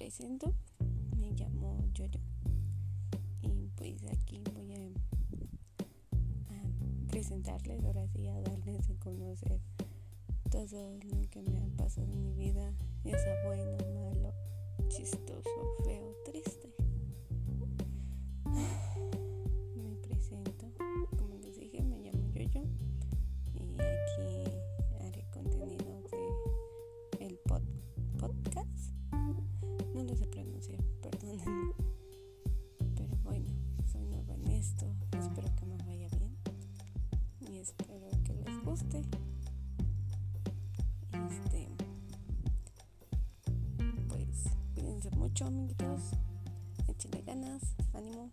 presento, me llamo Yoyo. Y pues aquí voy a, presentarles, ahora sí a darles a conocer todo lo que me ha pasado en mi vida, ya sea bueno, malo, chistoso, esto, espero que me vaya bien y espero que les guste. Este, pues cuídense mucho, amiguitos. Échenle ganas, ánimo,